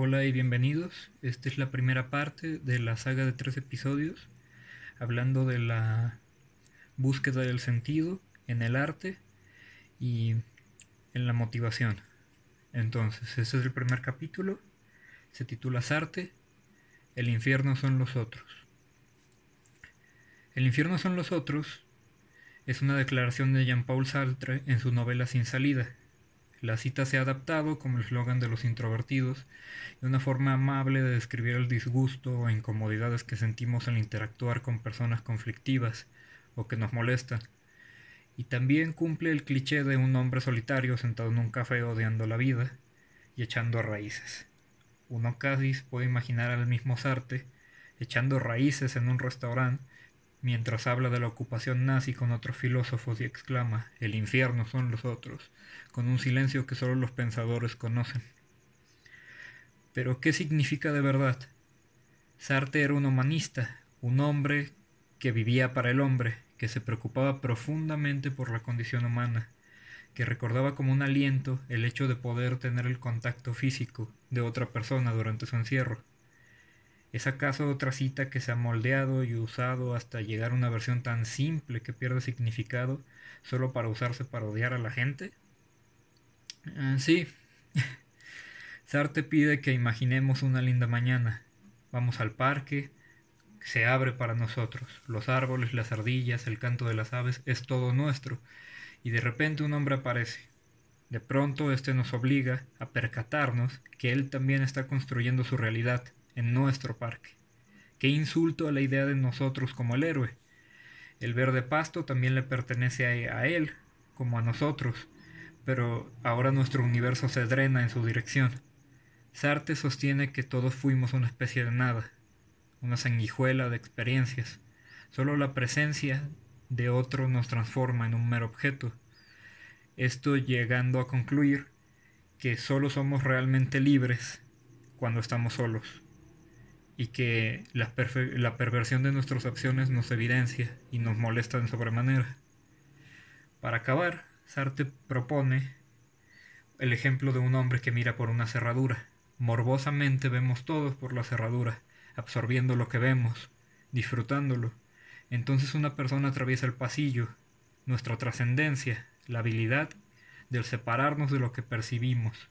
Hola y bienvenidos. Esta es la primera parte de la saga de tres episodios hablando de la búsqueda del sentido en el arte y en la motivación. Entonces, ese es el primer capítulo. Se titula Sarte. El infierno son los otros. El infierno son los otros es una declaración de Jean-Paul Sartre en su novela Sin salida, la cita se ha adaptado como el eslogan de los introvertidos y una forma amable de describir el disgusto o incomodidades que sentimos al interactuar con personas conflictivas o que nos molestan. Y también cumple el cliché de un hombre solitario sentado en un café odiando la vida y echando raíces. Uno casi puede imaginar al mismo Sartre echando raíces en un restaurante mientras habla de la ocupación nazi con otros filósofos y exclama el infierno son los otros, con un silencio que solo los pensadores conocen. Pero ¿qué significa de verdad? Sartre era un humanista, un hombre que vivía para el hombre, que se preocupaba profundamente por la condición humana, que recordaba como un aliento el hecho de poder tener el contacto físico de otra persona durante su encierro, ¿Es acaso otra cita que se ha moldeado y usado hasta llegar a una versión tan simple que pierde significado solo para usarse para odiar a la gente? Ah, sí. Sartre pide que imaginemos una linda mañana. Vamos al parque, se abre para nosotros. Los árboles, las ardillas, el canto de las aves, es todo nuestro. Y de repente un hombre aparece. De pronto este nos obliga a percatarnos que él también está construyendo su realidad en nuestro parque. Qué insulto a la idea de nosotros como el héroe. El verde pasto también le pertenece a, él, como a nosotros, pero ahora nuestro universo se drena en su dirección. Sartre sostiene que todos fuimos una especie de nada, una sanguijuela de experiencias. Solo la presencia de otro nos transforma en un mero objeto. Esto llegando a concluir que solo somos realmente libres cuando estamos solos y que la, perversión de nuestras acciones nos evidencia y nos molesta en sobremanera. Para acabar, Sartre propone el ejemplo de un hombre que mira por una cerradura. Morbosamente vemos todos por la cerradura, absorbiendo lo que vemos, disfrutándolo. Entonces una persona atraviesa el pasillo, nuestra trascendencia, la habilidad del separarnos de lo que percibimos,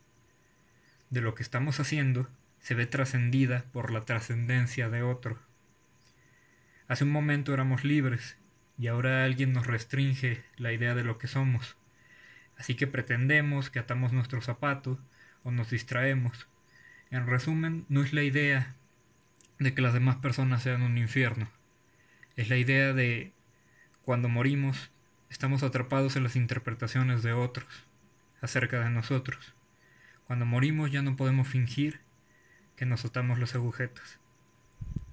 de lo que estamos haciendo se ve trascendida por la trascendencia de otro. Hace un momento éramos libres y ahora alguien nos restringe la idea de lo que somos. Así que pretendemos que atamos nuestro zapato o nos distraemos. En resumen, no es la idea de que las demás personas sean un infierno. Es la idea de cuando morimos estamos atrapados en las interpretaciones de otros acerca de nosotros. Cuando morimos ya no podemos fingir que nos atamos los agujetos.